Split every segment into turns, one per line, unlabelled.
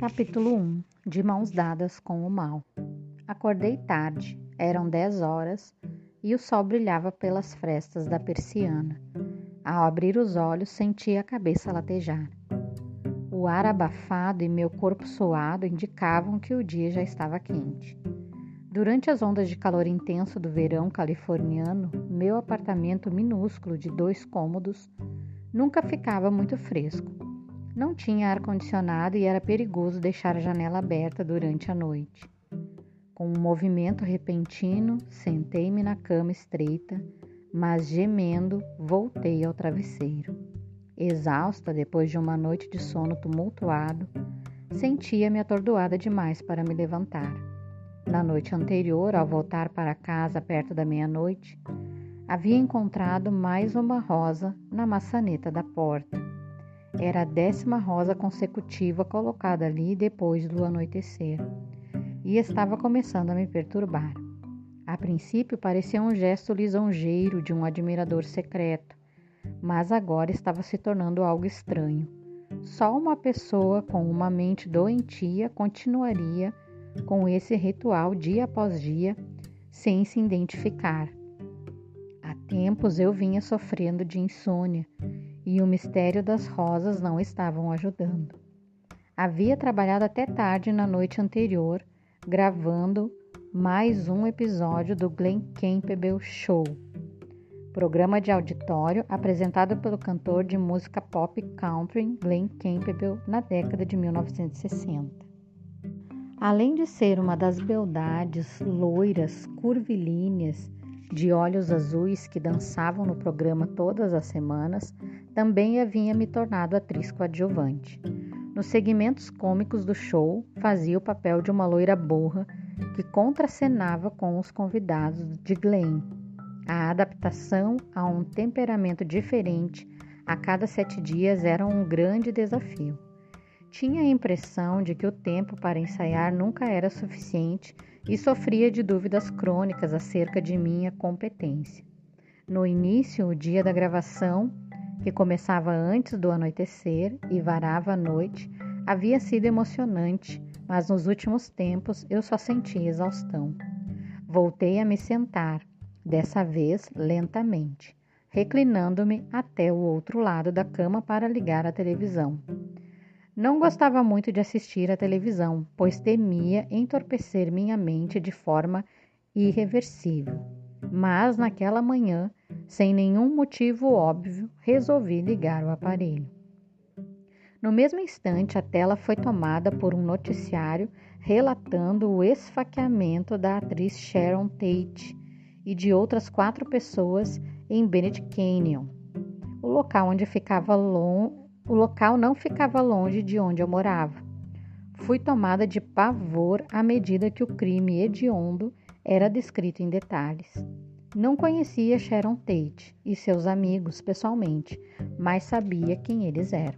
Capítulo 1 De mãos dadas com o mal. Acordei tarde, eram dez horas e o sol brilhava pelas frestas da persiana. Ao abrir os olhos, senti a cabeça latejar. O ar abafado e meu corpo suado indicavam que o dia já estava quente. Durante as ondas de calor intenso do verão californiano, meu apartamento minúsculo de dois cômodos nunca ficava muito fresco não tinha ar-condicionado e era perigoso deixar a janela aberta durante a noite. Com um movimento repentino, sentei-me na cama estreita, mas gemendo, voltei ao travesseiro. Exausta depois de uma noite de sono tumultuado, sentia-me atordoada demais para me levantar. Na noite anterior, ao voltar para casa perto da meia-noite, havia encontrado mais uma rosa na maçaneta da porta. Era a décima rosa consecutiva colocada ali depois do anoitecer, e estava começando a me perturbar. A princípio parecia um gesto lisonjeiro de um admirador secreto, mas agora estava se tornando algo estranho. Só uma pessoa com uma mente doentia continuaria com esse ritual dia após dia sem se identificar. Há tempos eu vinha sofrendo de insônia e o mistério das rosas não estavam ajudando. Havia trabalhado até tarde na noite anterior, gravando mais um episódio do Glen Campbell Show, programa de auditório apresentado pelo cantor de música pop country Glen Campbell na década de 1960. Além de ser uma das beldades loiras, curvilíneas, de olhos azuis que dançavam no programa todas as semanas, também havia me tornado atriz coadjuvante. Nos segmentos cômicos do show, fazia o papel de uma loira burra que contracenava com os convidados de Glenn. A adaptação a um temperamento diferente a cada sete dias era um grande desafio. Tinha a impressão de que o tempo para ensaiar nunca era suficiente e sofria de dúvidas crônicas acerca de minha competência. No início, o dia da gravação, que começava antes do anoitecer e varava à noite, havia sido emocionante, mas nos últimos tempos eu só sentia exaustão. Voltei a me sentar, dessa vez lentamente, reclinando-me até o outro lado da cama para ligar a televisão. Não gostava muito de assistir à televisão, pois temia entorpecer minha mente de forma irreversível. Mas naquela manhã sem nenhum motivo óbvio, resolvi ligar o aparelho. No mesmo instante, a tela foi tomada por um noticiário relatando o esfaqueamento da atriz Sharon Tate e de outras quatro pessoas em Bennett Canyon, o local onde ficava long... o local não ficava longe de onde eu morava. Fui tomada de pavor à medida que o crime hediondo era descrito em detalhes. Não conhecia Sharon Tate e seus amigos pessoalmente, mas sabia quem eles eram.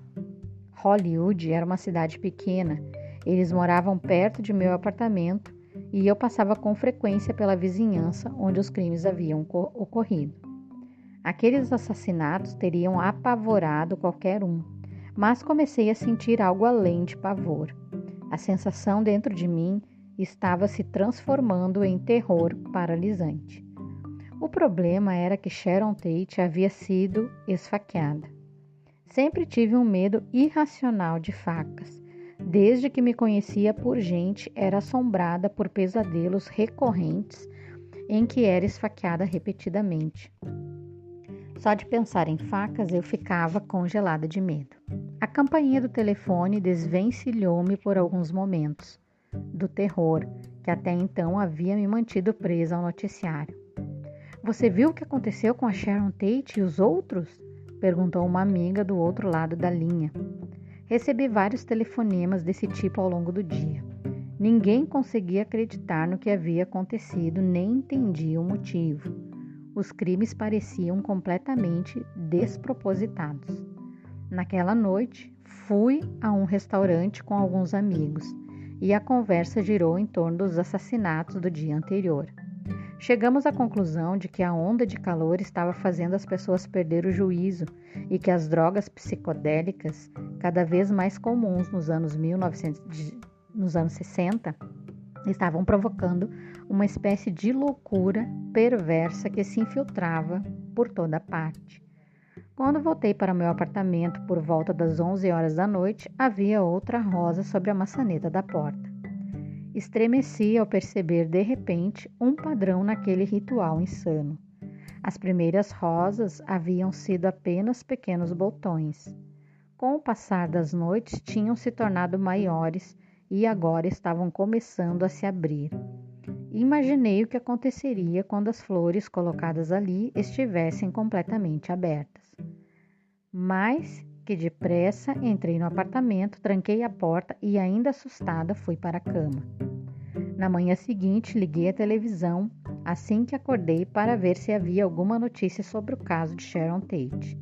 Hollywood era uma cidade pequena. Eles moravam perto de meu apartamento e eu passava com frequência pela vizinhança onde os crimes haviam ocorrido. Aqueles assassinatos teriam apavorado qualquer um, mas comecei a sentir algo além de pavor. A sensação dentro de mim estava se transformando em terror paralisante. O problema era que Sharon Tate havia sido esfaqueada. Sempre tive um medo irracional de facas. Desde que me conhecia por gente, era assombrada por pesadelos recorrentes em que era esfaqueada repetidamente. Só de pensar em facas eu ficava congelada de medo. A campainha do telefone desvencilhou-me por alguns momentos do terror que até então havia me mantido presa ao noticiário. Você viu o que aconteceu com a Sharon Tate e os outros? perguntou uma amiga do outro lado da linha. Recebi vários telefonemas desse tipo ao longo do dia. Ninguém conseguia acreditar no que havia acontecido nem entendia o motivo. Os crimes pareciam completamente despropositados. Naquela noite, fui a um restaurante com alguns amigos e a conversa girou em torno dos assassinatos do dia anterior. Chegamos à conclusão de que a onda de calor estava fazendo as pessoas perder o juízo e que as drogas psicodélicas, cada vez mais comuns nos anos 1900, nos anos 60, estavam provocando uma espécie de loucura perversa que se infiltrava por toda parte. Quando voltei para meu apartamento por volta das 11 horas da noite, havia outra rosa sobre a maçaneta da porta. Estremeci ao perceber de repente um padrão naquele ritual insano. As primeiras rosas haviam sido apenas pequenos botões. Com o passar das noites, tinham se tornado maiores e agora estavam começando a se abrir. Imaginei o que aconteceria quando as flores colocadas ali estivessem completamente abertas. Mas que depressa entrei no apartamento, tranquei a porta e, ainda assustada, fui para a cama. Na manhã seguinte, liguei a televisão assim que acordei para ver se havia alguma notícia sobre o caso de Sharon Tate.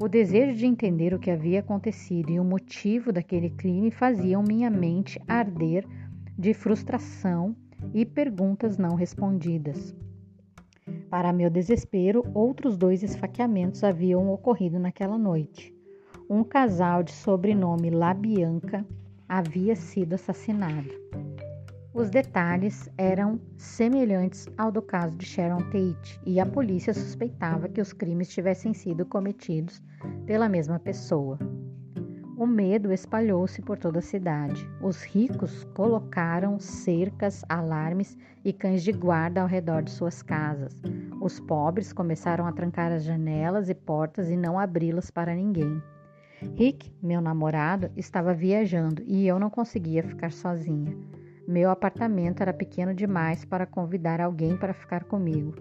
O desejo de entender o que havia acontecido e o motivo daquele crime faziam minha mente arder de frustração e perguntas não respondidas. Para meu desespero, outros dois esfaqueamentos haviam ocorrido naquela noite. Um casal de sobrenome Labianca havia sido assassinado. Os detalhes eram semelhantes ao do caso de Sharon Tate e a polícia suspeitava que os crimes tivessem sido cometidos pela mesma pessoa. O medo espalhou-se por toda a cidade. Os ricos colocaram cercas, alarmes e cães de guarda ao redor de suas casas. Os pobres começaram a trancar as janelas e portas e não abri-las para ninguém. Rick, meu namorado, estava viajando e eu não conseguia ficar sozinha. Meu apartamento era pequeno demais para convidar alguém para ficar comigo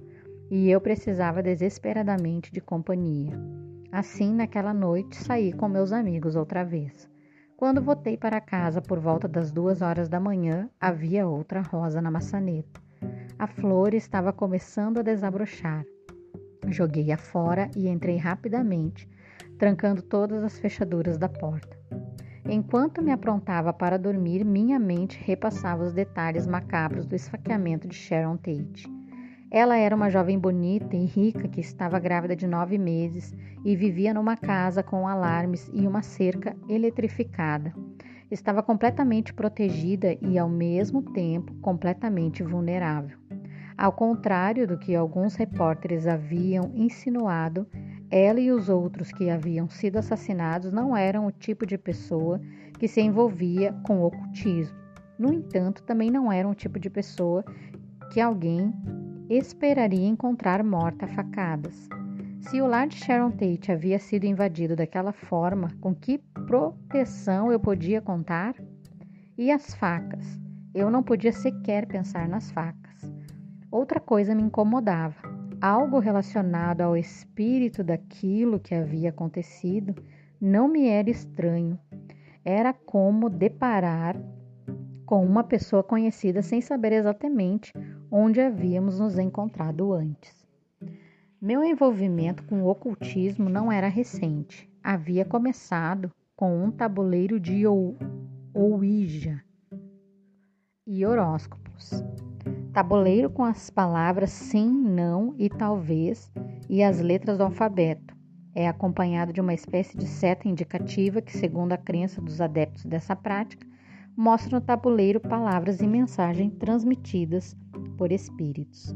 e eu precisava desesperadamente de companhia. Assim, naquela noite, saí com meus amigos outra vez. Quando voltei para casa por volta das duas horas da manhã, havia outra rosa na maçaneta. A flor estava começando a desabrochar. Joguei-a fora e entrei rapidamente, trancando todas as fechaduras da porta. Enquanto me aprontava para dormir, minha mente repassava os detalhes macabros do esfaqueamento de Sharon Tate. Ela era uma jovem bonita e rica que estava grávida de nove meses e vivia numa casa com alarmes e uma cerca eletrificada. Estava completamente protegida e, ao mesmo tempo, completamente vulnerável. Ao contrário do que alguns repórteres haviam insinuado, ela e os outros que haviam sido assassinados não eram o tipo de pessoa que se envolvia com o ocultismo. No entanto, também não eram o tipo de pessoa que alguém esperaria encontrar morta a facadas. Se o lar de Sharon Tate havia sido invadido daquela forma, com que proteção eu podia contar? E as facas? Eu não podia sequer pensar nas facas. Outra coisa me incomodava algo relacionado ao espírito daquilo que havia acontecido não me era estranho. Era como deparar com uma pessoa conhecida sem saber exatamente onde havíamos nos encontrado antes. Meu envolvimento com o ocultismo não era recente. Havia começado com um tabuleiro de Ouija e horóscopos. Tabuleiro com as palavras sim, não e talvez e as letras do alfabeto. É acompanhado de uma espécie de seta indicativa que, segundo a crença dos adeptos dessa prática, mostra no tabuleiro palavras e mensagens transmitidas por espíritos.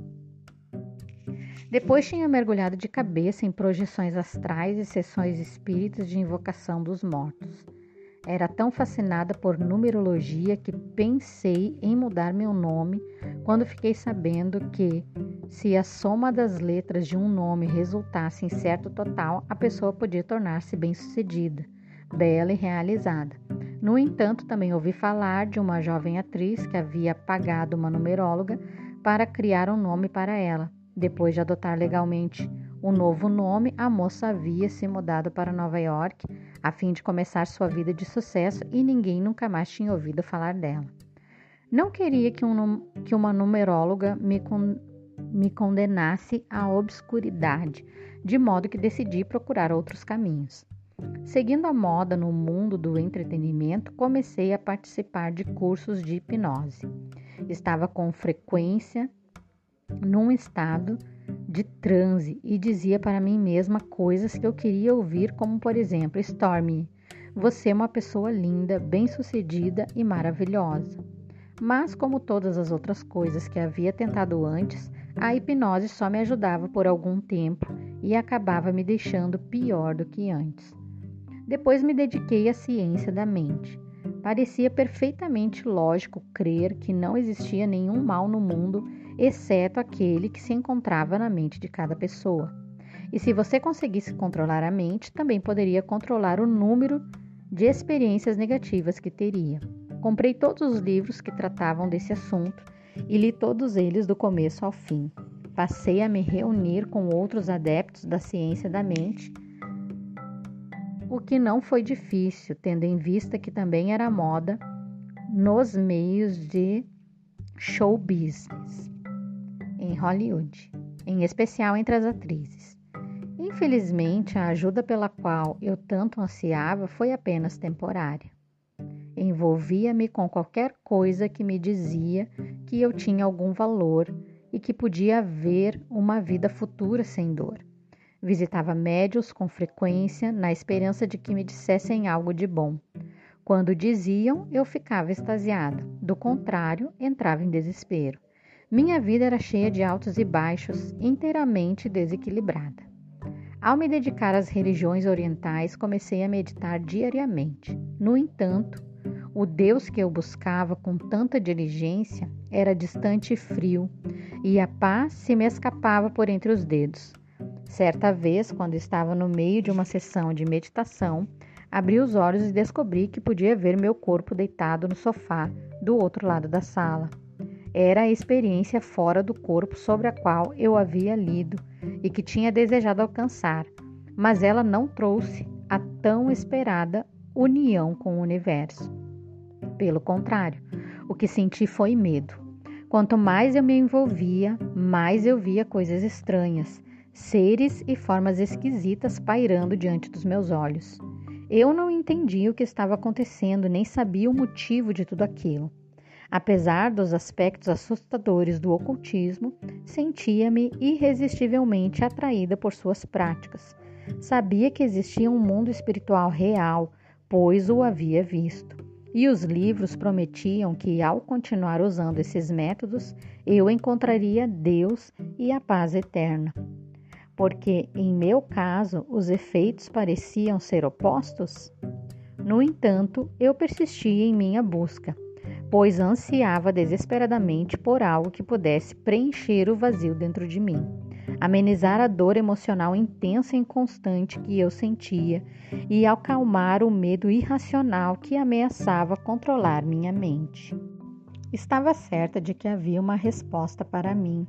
Depois tinha mergulhado de cabeça em projeções astrais e sessões espíritas de invocação dos mortos. Era tão fascinada por numerologia que pensei em mudar meu nome quando fiquei sabendo que, se a soma das letras de um nome resultasse em certo total, a pessoa podia tornar-se bem-sucedida, bela e realizada. No entanto, também ouvi falar de uma jovem atriz que havia pagado uma numeróloga para criar um nome para ela. Depois de adotar legalmente o novo nome, a moça havia se mudado para Nova York a fim de começar sua vida de sucesso e ninguém nunca mais tinha ouvido falar dela. Não queria que, um, que uma numeróloga me, con, me condenasse à obscuridade, de modo que decidi procurar outros caminhos. Seguindo a moda no mundo do entretenimento, comecei a participar de cursos de hipnose. Estava com frequência num estado de transe e dizia para mim mesma coisas que eu queria ouvir, como por exemplo: Stormy, você é uma pessoa linda, bem-sucedida e maravilhosa. Mas, como todas as outras coisas que havia tentado antes, a hipnose só me ajudava por algum tempo e acabava me deixando pior do que antes. Depois me dediquei à ciência da mente. Parecia perfeitamente lógico crer que não existia nenhum mal no mundo, exceto aquele que se encontrava na mente de cada pessoa. E se você conseguisse controlar a mente, também poderia controlar o número de experiências negativas que teria. Comprei todos os livros que tratavam desse assunto e li todos eles do começo ao fim. Passei a me reunir com outros adeptos da ciência da mente, o que não foi difícil, tendo em vista que também era moda nos meios de show business em Hollywood, em especial entre as atrizes. Infelizmente, a ajuda pela qual eu tanto ansiava foi apenas temporária. Envolvia-me com qualquer coisa que me dizia que eu tinha algum valor e que podia haver uma vida futura sem dor. Visitava médios com frequência, na esperança de que me dissessem algo de bom. Quando diziam, eu ficava extasiada. Do contrário, entrava em desespero. Minha vida era cheia de altos e baixos, inteiramente desequilibrada. Ao me dedicar às religiões orientais, comecei a meditar diariamente. No entanto, o Deus que eu buscava com tanta diligência era distante e frio, e a paz se me escapava por entre os dedos. Certa vez, quando estava no meio de uma sessão de meditação, abri os olhos e descobri que podia ver meu corpo deitado no sofá do outro lado da sala. Era a experiência fora do corpo sobre a qual eu havia lido e que tinha desejado alcançar, mas ela não trouxe a tão esperada união com o universo. Pelo contrário, o que senti foi medo. Quanto mais eu me envolvia, mais eu via coisas estranhas, seres e formas esquisitas pairando diante dos meus olhos. Eu não entendia o que estava acontecendo, nem sabia o motivo de tudo aquilo. Apesar dos aspectos assustadores do ocultismo, sentia-me irresistivelmente atraída por suas práticas. Sabia que existia um mundo espiritual real, pois o havia visto. E os livros prometiam que, ao continuar usando esses métodos, eu encontraria Deus e a paz eterna. Porque, em meu caso, os efeitos pareciam ser opostos? No entanto, eu persistia em minha busca pois ansiava desesperadamente por algo que pudesse preencher o vazio dentro de mim, amenizar a dor emocional intensa e constante que eu sentia e acalmar o medo irracional que ameaçava controlar minha mente. Estava certa de que havia uma resposta para mim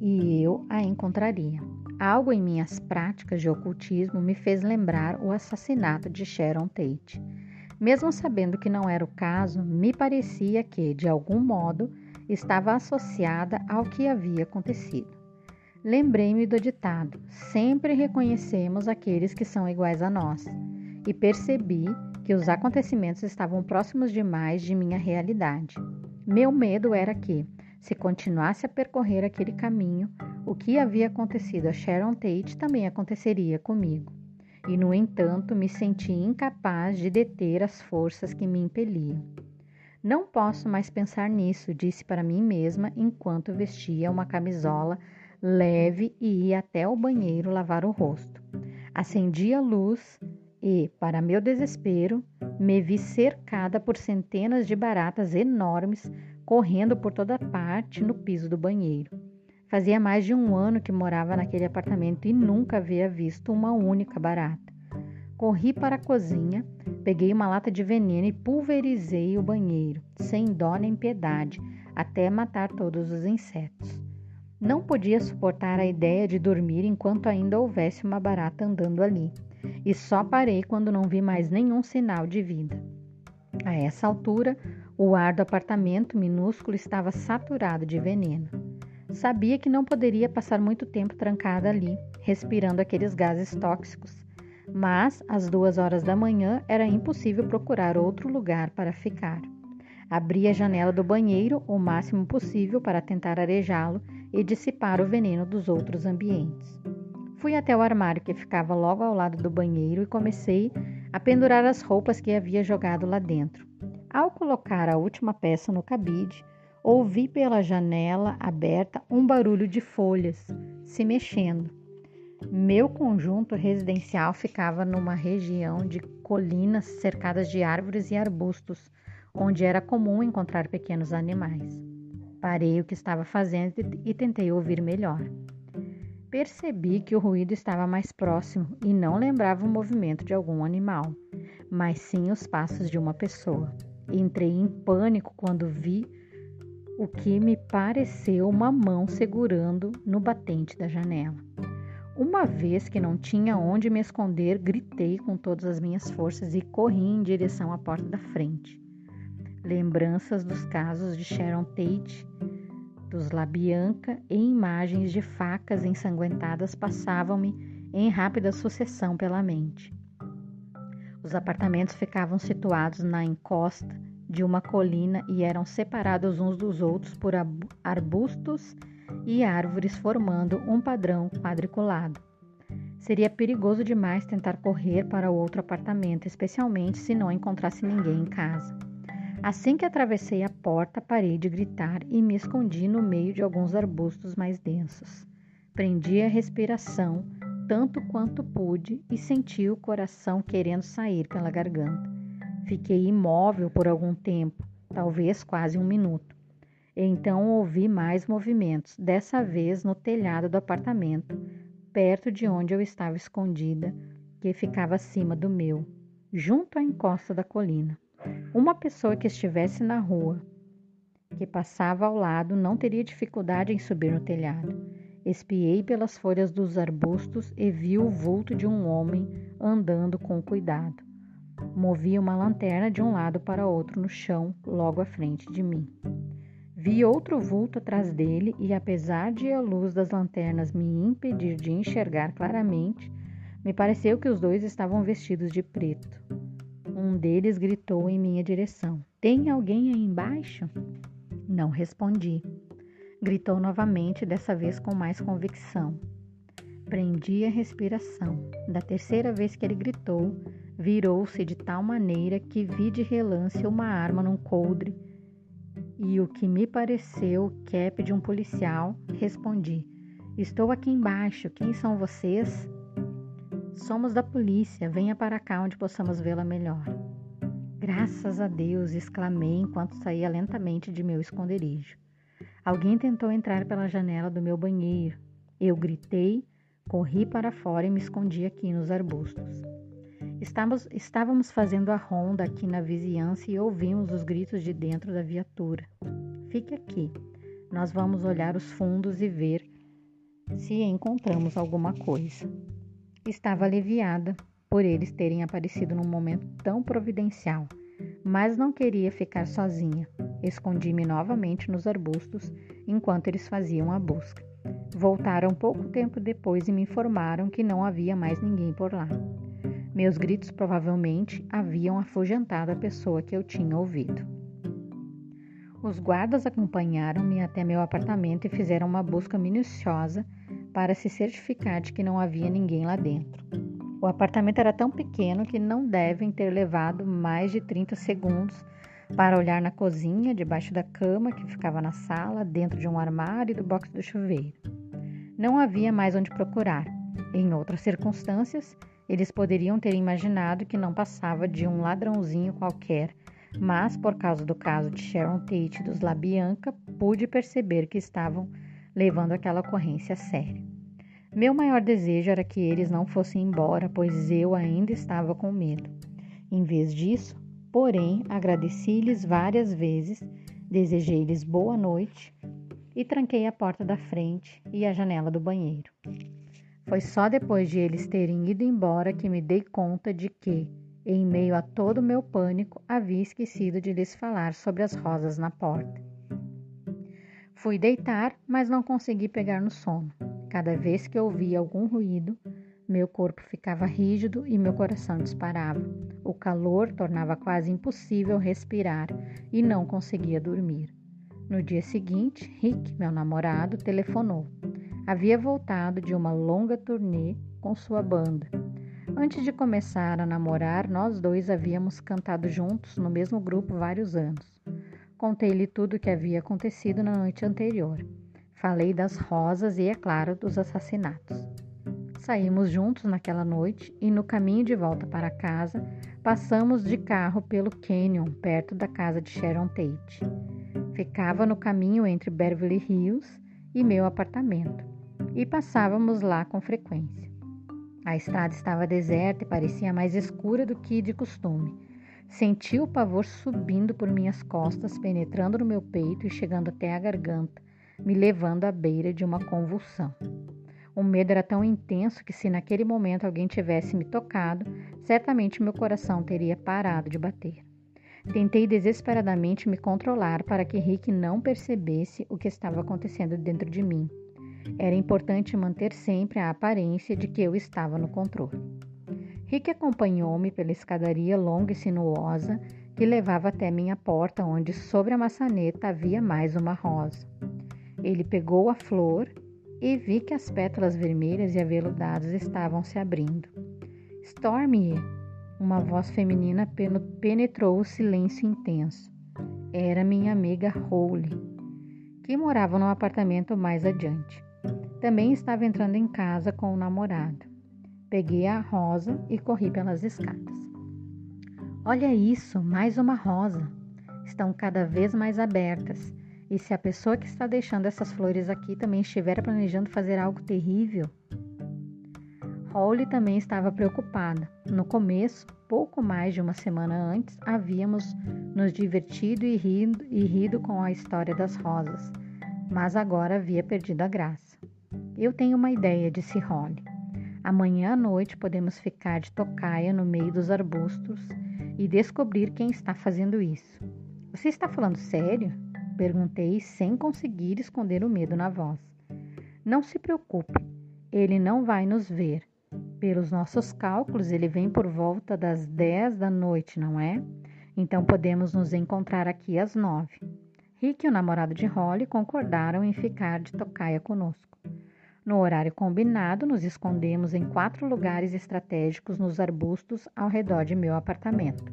e eu a encontraria. Algo em minhas práticas de ocultismo me fez lembrar o assassinato de Sharon Tate mesmo sabendo que não era o caso, me parecia que, de algum modo, estava associada ao que havia acontecido. Lembrei-me do ditado: sempre reconhecemos aqueles que são iguais a nós, e percebi que os acontecimentos estavam próximos demais de minha realidade. Meu medo era que, se continuasse a percorrer aquele caminho, o que havia acontecido a Sharon Tate também aconteceria comigo e, no entanto, me senti incapaz de deter as forças que me impeliam. Não posso mais pensar nisso, disse para mim mesma enquanto vestia uma camisola leve e ia até o banheiro lavar o rosto. Acendi a luz e, para meu desespero, me vi cercada por centenas de baratas enormes correndo por toda parte no piso do banheiro. Fazia mais de um ano que morava naquele apartamento e nunca havia visto uma única barata. Corri para a cozinha, peguei uma lata de veneno e pulverizei o banheiro, sem dó nem piedade, até matar todos os insetos. Não podia suportar a ideia de dormir enquanto ainda houvesse uma barata andando ali, e só parei quando não vi mais nenhum sinal de vida. A essa altura, o ar do apartamento minúsculo estava saturado de veneno. Sabia que não poderia passar muito tempo trancada ali, respirando aqueles gases tóxicos, mas às duas horas da manhã era impossível procurar outro lugar para ficar. Abri a janela do banheiro o máximo possível para tentar arejá-lo e dissipar o veneno dos outros ambientes. Fui até o armário que ficava logo ao lado do banheiro e comecei a pendurar as roupas que havia jogado lá dentro. Ao colocar a última peça no cabide, ouvi pela janela aberta um barulho de folhas se mexendo. Meu conjunto residencial ficava numa região de colinas cercadas de árvores e arbustos, onde era comum encontrar pequenos animais. Parei o que estava fazendo e tentei ouvir melhor. Percebi que o ruído estava mais próximo e não lembrava o movimento de algum animal, mas sim os passos de uma pessoa. Entrei em pânico quando vi o que me pareceu uma mão segurando no batente da janela. Uma vez que não tinha onde me esconder, gritei com todas as minhas forças e corri em direção à porta da frente. Lembranças dos casos de Sharon Tate dos Labianca e imagens de facas ensanguentadas passavam-me em rápida sucessão pela mente. Os apartamentos ficavam situados na encosta de uma colina e eram separados uns dos outros por arbustos e árvores, formando um padrão quadriculado. Seria perigoso demais tentar correr para outro apartamento, especialmente se não encontrasse ninguém em casa. Assim que atravessei a porta, parei de gritar e me escondi no meio de alguns arbustos mais densos. Prendi a respiração tanto quanto pude e senti o coração querendo sair pela garganta. Fiquei imóvel por algum tempo, talvez quase um minuto. Então ouvi mais movimentos, dessa vez no telhado do apartamento, perto de onde eu estava escondida, que ficava acima do meu, junto à encosta da colina. Uma pessoa que estivesse na rua, que passava ao lado, não teria dificuldade em subir no telhado. Espiei pelas folhas dos arbustos e vi o vulto de um homem andando com cuidado. Movi uma lanterna de um lado para outro no chão, logo à frente de mim. Vi outro vulto atrás dele e, apesar de a luz das lanternas me impedir de enxergar claramente, me pareceu que os dois estavam vestidos de preto. Um deles gritou em minha direção: Tem alguém aí embaixo? Não respondi. Gritou novamente, dessa vez com mais convicção. Prendi a respiração. Da terceira vez que ele gritou, virou-se de tal maneira que vi de relance uma arma num coldre e o que me pareceu o cap de um policial, respondi: Estou aqui embaixo. Quem são vocês? Somos da polícia, venha para cá onde possamos vê-la melhor. Graças a Deus! exclamei enquanto saía lentamente de meu esconderijo. Alguém tentou entrar pela janela do meu banheiro. Eu gritei, corri para fora e me escondi aqui nos arbustos. Estávamos, estávamos fazendo a ronda aqui na vizinhança e ouvimos os gritos de dentro da viatura. Fique aqui. Nós vamos olhar os fundos e ver se encontramos alguma coisa. Estava aliviada por eles terem aparecido num momento tão providencial, mas não queria ficar sozinha. Escondi-me novamente nos arbustos enquanto eles faziam a busca. Voltaram pouco tempo depois e me informaram que não havia mais ninguém por lá. Meus gritos provavelmente haviam afugentado a pessoa que eu tinha ouvido. Os guardas acompanharam-me até meu apartamento e fizeram uma busca minuciosa para se certificar de que não havia ninguém lá dentro. O apartamento era tão pequeno que não devem ter levado mais de 30 segundos para olhar na cozinha, debaixo da cama que ficava na sala, dentro de um armário e do box do chuveiro. Não havia mais onde procurar. Em outras circunstâncias, eles poderiam ter imaginado que não passava de um ladrãozinho qualquer, mas por causa do caso de Sharon Tate e dos Labianca, pude perceber que estavam levando aquela ocorrência a sério. Meu maior desejo era que eles não fossem embora, pois eu ainda estava com medo. Em vez disso, porém, agradeci-lhes várias vezes, desejei-lhes boa noite e tranquei a porta da frente e a janela do banheiro. Foi só depois de eles terem ido embora que me dei conta de que, em meio a todo o meu pânico, havia esquecido de lhes falar sobre as rosas na porta. Fui deitar, mas não consegui pegar no sono. Cada vez que ouvia algum ruído, Meu corpo ficava rígido e meu coração disparava. O calor tornava quase impossível respirar e não conseguia dormir. No dia seguinte, Rick, meu namorado, telefonou. Havia voltado de uma longa turnê com sua banda. Antes de começar a namorar, nós dois havíamos cantado juntos no mesmo grupo vários anos. Contei-lhe tudo o que havia acontecido na noite anterior. Falei das rosas e, é claro, dos assassinatos. Saímos juntos naquela noite e no caminho de volta para casa, passamos de carro pelo canyon, perto da casa de Sharon Tate. Ficava no caminho entre Beverly Hills e meu apartamento, e passávamos lá com frequência. A estrada estava deserta e parecia mais escura do que de costume. Senti o pavor subindo por minhas costas, penetrando no meu peito e chegando até a garganta, me levando à beira de uma convulsão. O medo era tão intenso que, se naquele momento alguém tivesse me tocado, certamente meu coração teria parado de bater. Tentei desesperadamente me controlar para que Rick não percebesse o que estava acontecendo dentro de mim. Era importante manter sempre a aparência de que eu estava no controle. Rick acompanhou-me pela escadaria longa e sinuosa que levava até minha porta, onde sobre a maçaneta havia mais uma rosa. Ele pegou a flor e vi que as pétalas vermelhas e aveludadas estavam se abrindo. Stormy! Uma voz feminina penetrou o silêncio intenso. Era minha amiga Holly, que morava no apartamento mais adiante. Também estava entrando em casa com o namorado. Peguei a rosa e corri pelas escadas. Olha isso, mais uma rosa. Estão cada vez mais abertas e se a pessoa que está deixando essas flores aqui também estiver planejando fazer algo terrível? Holly também estava preocupada. No começo, pouco mais de uma semana antes, havíamos nos divertido e rido, e rido com a história das rosas, mas agora havia perdido a graça. Eu tenho uma ideia, disse Holly. Amanhã à noite podemos ficar de tocaia no meio dos arbustos e descobrir quem está fazendo isso. Você está falando sério? Perguntei sem conseguir esconder o medo na voz. Não se preocupe, ele não vai nos ver. Pelos nossos cálculos, ele vem por volta das 10 da noite, não é? Então podemos nos encontrar aqui às nove. Rick e o namorado de Holly concordaram em ficar de tocaia conosco. No horário combinado, nos escondemos em quatro lugares estratégicos nos arbustos ao redor de meu apartamento.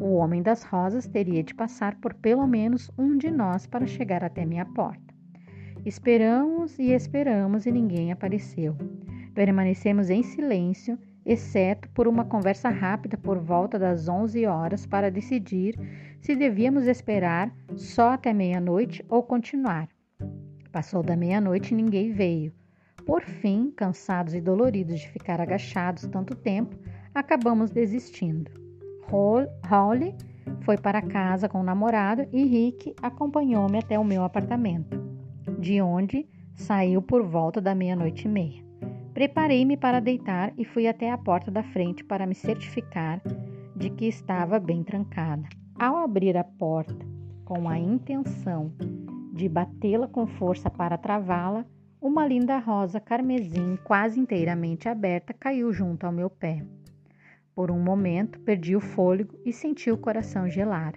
O homem das rosas teria de passar por pelo menos um de nós para chegar até minha porta. Esperamos e esperamos e ninguém apareceu. Permanecemos em silêncio, exceto por uma conversa rápida por volta das 11 horas para decidir se devíamos esperar só até meia-noite ou continuar. Passou da meia-noite e ninguém veio. Por fim, cansados e doloridos de ficar agachados tanto tempo, acabamos desistindo. Holly foi para casa com o namorado e Rick acompanhou-me até o meu apartamento, de onde saiu por volta da meia-noite e meia. Preparei-me para deitar e fui até a porta da frente para me certificar de que estava bem trancada. Ao abrir a porta com a intenção de batê-la com força para travá-la, uma linda rosa carmesim quase inteiramente aberta caiu junto ao meu pé. Por um momento, perdi o fôlego e senti o coração gelar.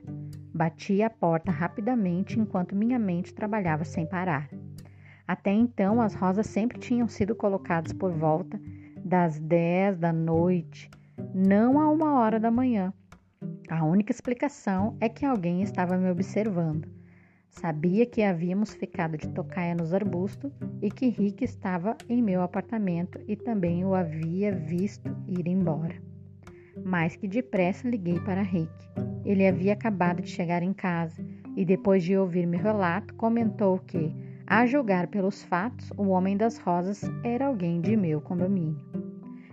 Bati a porta rapidamente enquanto minha mente trabalhava sem parar. Até então, as rosas sempre tinham sido colocadas por volta das 10 da noite, não a uma hora da manhã. A única explicação é que alguém estava me observando. Sabia que havíamos ficado de tocaia nos arbustos e que Rick estava em meu apartamento e também o havia visto ir embora. Mais que depressa liguei para Rick. Ele havia acabado de chegar em casa e, depois de ouvir meu relato, comentou que, a julgar pelos fatos, o homem das rosas era alguém de meu condomínio.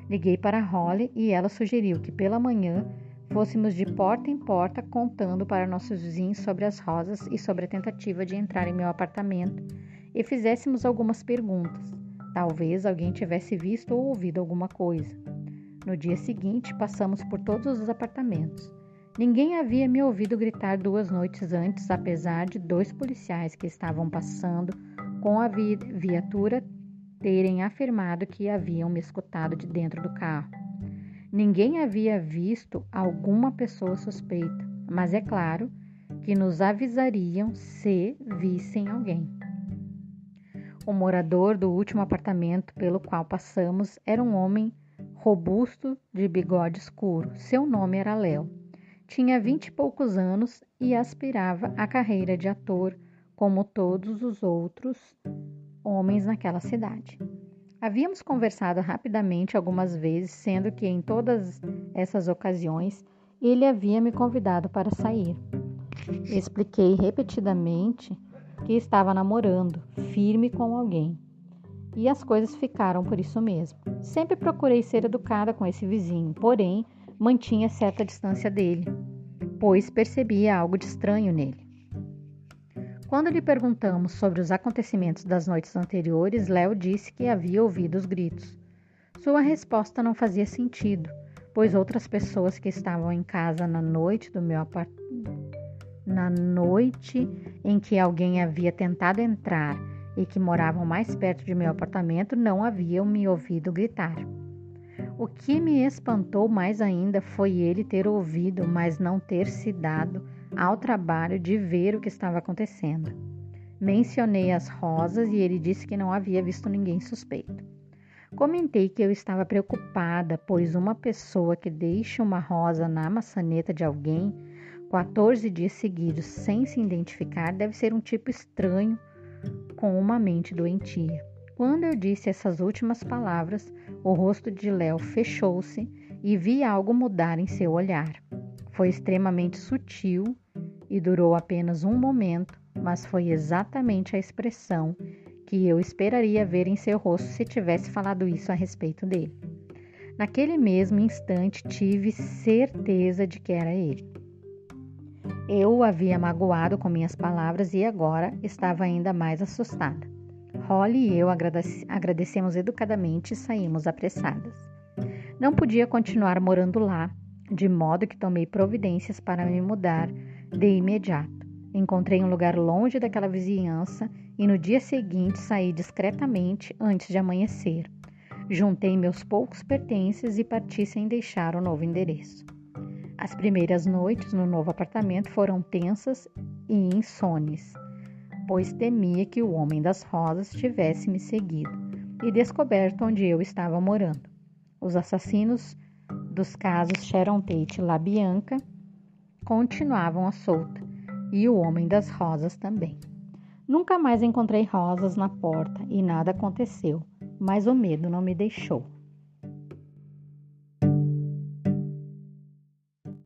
Liguei para Holly e ela sugeriu que pela manhã fôssemos de porta em porta contando para nossos vizinhos sobre as rosas e sobre a tentativa de entrar em meu apartamento e fizéssemos algumas perguntas. Talvez alguém tivesse visto ou ouvido alguma coisa. No dia seguinte, passamos por todos os apartamentos. Ninguém havia me ouvido gritar duas noites antes, apesar de dois policiais que estavam passando com a viatura terem afirmado que haviam me escutado de dentro do carro. Ninguém havia visto alguma pessoa suspeita, mas é claro que nos avisariam se vissem alguém. O morador do último apartamento pelo qual passamos era um homem robusto de bigode escuro. Seu nome era Léo. Tinha vinte e poucos anos e aspirava à carreira de ator, como todos os outros homens naquela cidade. Havíamos conversado rapidamente algumas vezes, sendo que em todas essas ocasiões ele havia me convidado para sair. Expliquei repetidamente que estava namorando, firme com alguém. E as coisas ficaram por isso mesmo. Sempre procurei ser educada com esse vizinho, porém mantinha certa distância dele, pois percebia algo de estranho nele. Quando lhe perguntamos sobre os acontecimentos das noites anteriores, Léo disse que havia ouvido os gritos. Sua resposta não fazia sentido, pois outras pessoas que estavam em casa na noite do meu na noite em que alguém havia tentado entrar e que moravam mais perto de meu apartamento não haviam me ouvido gritar. O que me espantou mais ainda foi ele ter ouvido, mas não ter se dado ao trabalho de ver o que estava acontecendo. Mencionei as rosas e ele disse que não havia visto ninguém suspeito. Comentei que eu estava preocupada, pois uma pessoa que deixa uma rosa na maçaneta de alguém 14 dias seguidos sem se identificar deve ser um tipo estranho com uma mente doentia. Quando eu disse essas últimas palavras, o rosto de Léo fechou-se e vi algo mudar em seu olhar. Foi extremamente sutil e durou apenas um momento, mas foi exatamente a expressão que eu esperaria ver em seu rosto se tivesse falado isso a respeito dele. Naquele mesmo instante tive certeza de que era ele. Eu o havia magoado com minhas palavras e agora estava ainda mais assustada. Holly e eu agradecemos educadamente e saímos apressadas. Não podia continuar morando lá de modo que tomei providências para me mudar de imediato. Encontrei um lugar longe daquela vizinhança e no dia seguinte saí discretamente antes de amanhecer. Juntei meus poucos pertences e parti sem deixar o novo endereço. As primeiras noites no novo apartamento foram tensas e insones, pois temia que o homem das rosas tivesse me seguido e descoberto onde eu estava morando. Os assassinos dos casos Sharon Tate e La Bianca continuavam à solta, e o Homem das Rosas também. Nunca mais encontrei rosas na porta e nada aconteceu, mas o medo não me deixou.